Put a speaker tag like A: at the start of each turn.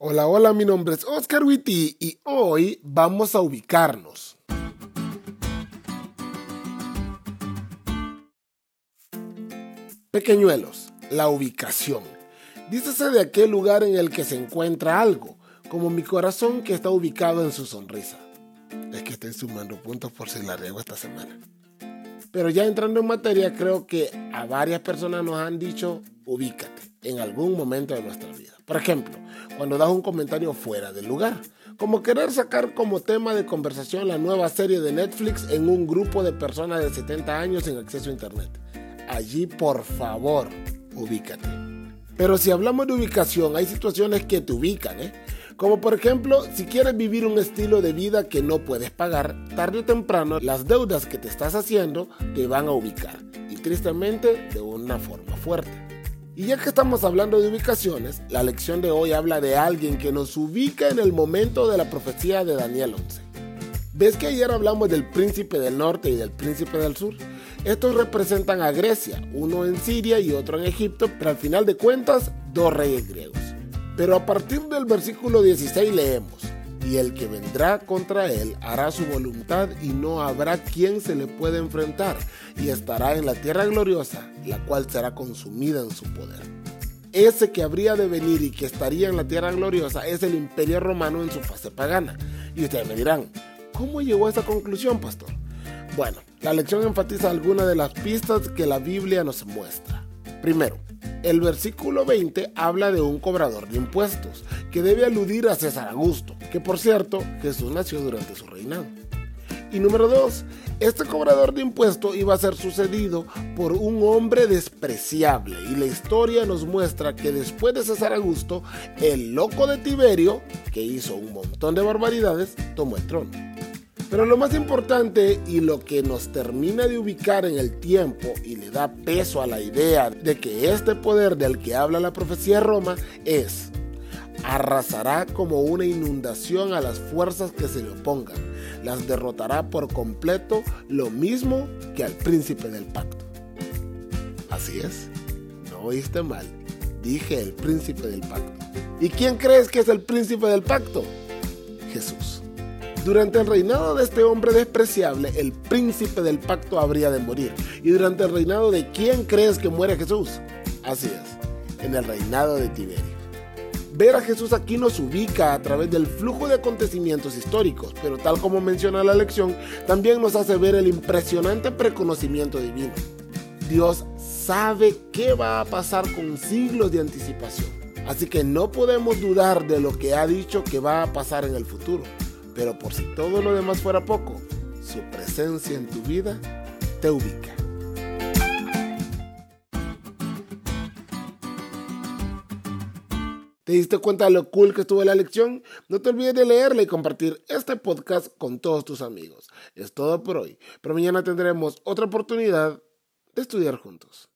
A: Hola, hola, mi nombre es Oscar Witty y hoy vamos a ubicarnos. Pequeñuelos, la ubicación. Dícese de aquel lugar en el que se encuentra algo, como mi corazón que está ubicado en su sonrisa. Es que estoy sumando puntos por si la riego esta semana. Pero ya entrando en materia, creo que a varias personas nos han dicho ubícate en algún momento de nuestra vida. Por ejemplo, cuando das un comentario fuera del lugar, como querer sacar como tema de conversación la nueva serie de Netflix en un grupo de personas de 70 años sin acceso a Internet. Allí, por favor, ubícate. Pero si hablamos de ubicación, hay situaciones que te ubican, ¿eh? Como por ejemplo, si quieres vivir un estilo de vida que no puedes pagar, tarde o temprano las deudas que te estás haciendo te van a ubicar. Y tristemente de una forma fuerte. Y ya que estamos hablando de ubicaciones, la lección de hoy habla de alguien que nos ubica en el momento de la profecía de Daniel 11. ¿Ves que ayer hablamos del príncipe del norte y del príncipe del sur? Estos representan a Grecia, uno en Siria y otro en Egipto, pero al final de cuentas, dos reyes griegos. Pero a partir del versículo 16 leemos, y el que vendrá contra él hará su voluntad y no habrá quien se le pueda enfrentar, y estará en la tierra gloriosa, la cual será consumida en su poder. Ese que habría de venir y que estaría en la tierra gloriosa es el imperio romano en su fase pagana. Y ustedes me dirán, ¿cómo llegó a esa conclusión, pastor? Bueno, la lección enfatiza algunas de las pistas que la Biblia nos muestra. Primero, el versículo 20 habla de un cobrador de impuestos, que debe aludir a César Augusto, que por cierto Jesús nació durante su reinado. Y número 2, este cobrador de impuestos iba a ser sucedido por un hombre despreciable y la historia nos muestra que después de César Augusto, el loco de Tiberio, que hizo un montón de barbaridades, tomó el trono. Pero lo más importante y lo que nos termina de ubicar en el tiempo y le da peso a la idea de que este poder del que habla la profecía de Roma es arrasará como una inundación a las fuerzas que se le opongan, las derrotará por completo, lo mismo que al príncipe del pacto. Así es, no oíste mal, dije el príncipe del pacto. ¿Y quién crees que es el príncipe del pacto? Jesús. Durante el reinado de este hombre despreciable, el príncipe del pacto habría de morir. ¿Y durante el reinado de quién crees que muere Jesús? Así es, en el reinado de Tiberio. Ver a Jesús aquí nos ubica a través del flujo de acontecimientos históricos, pero tal como menciona la lección, también nos hace ver el impresionante preconocimiento divino. Dios sabe qué va a pasar con siglos de anticipación, así que no podemos dudar de lo que ha dicho que va a pasar en el futuro. Pero por si todo lo demás fuera poco, su presencia en tu vida te ubica. ¿Te diste cuenta de lo cool que estuvo la lección? No te olvides de leerla y compartir este podcast con todos tus amigos. Es todo por hoy, pero mañana tendremos otra oportunidad de estudiar juntos.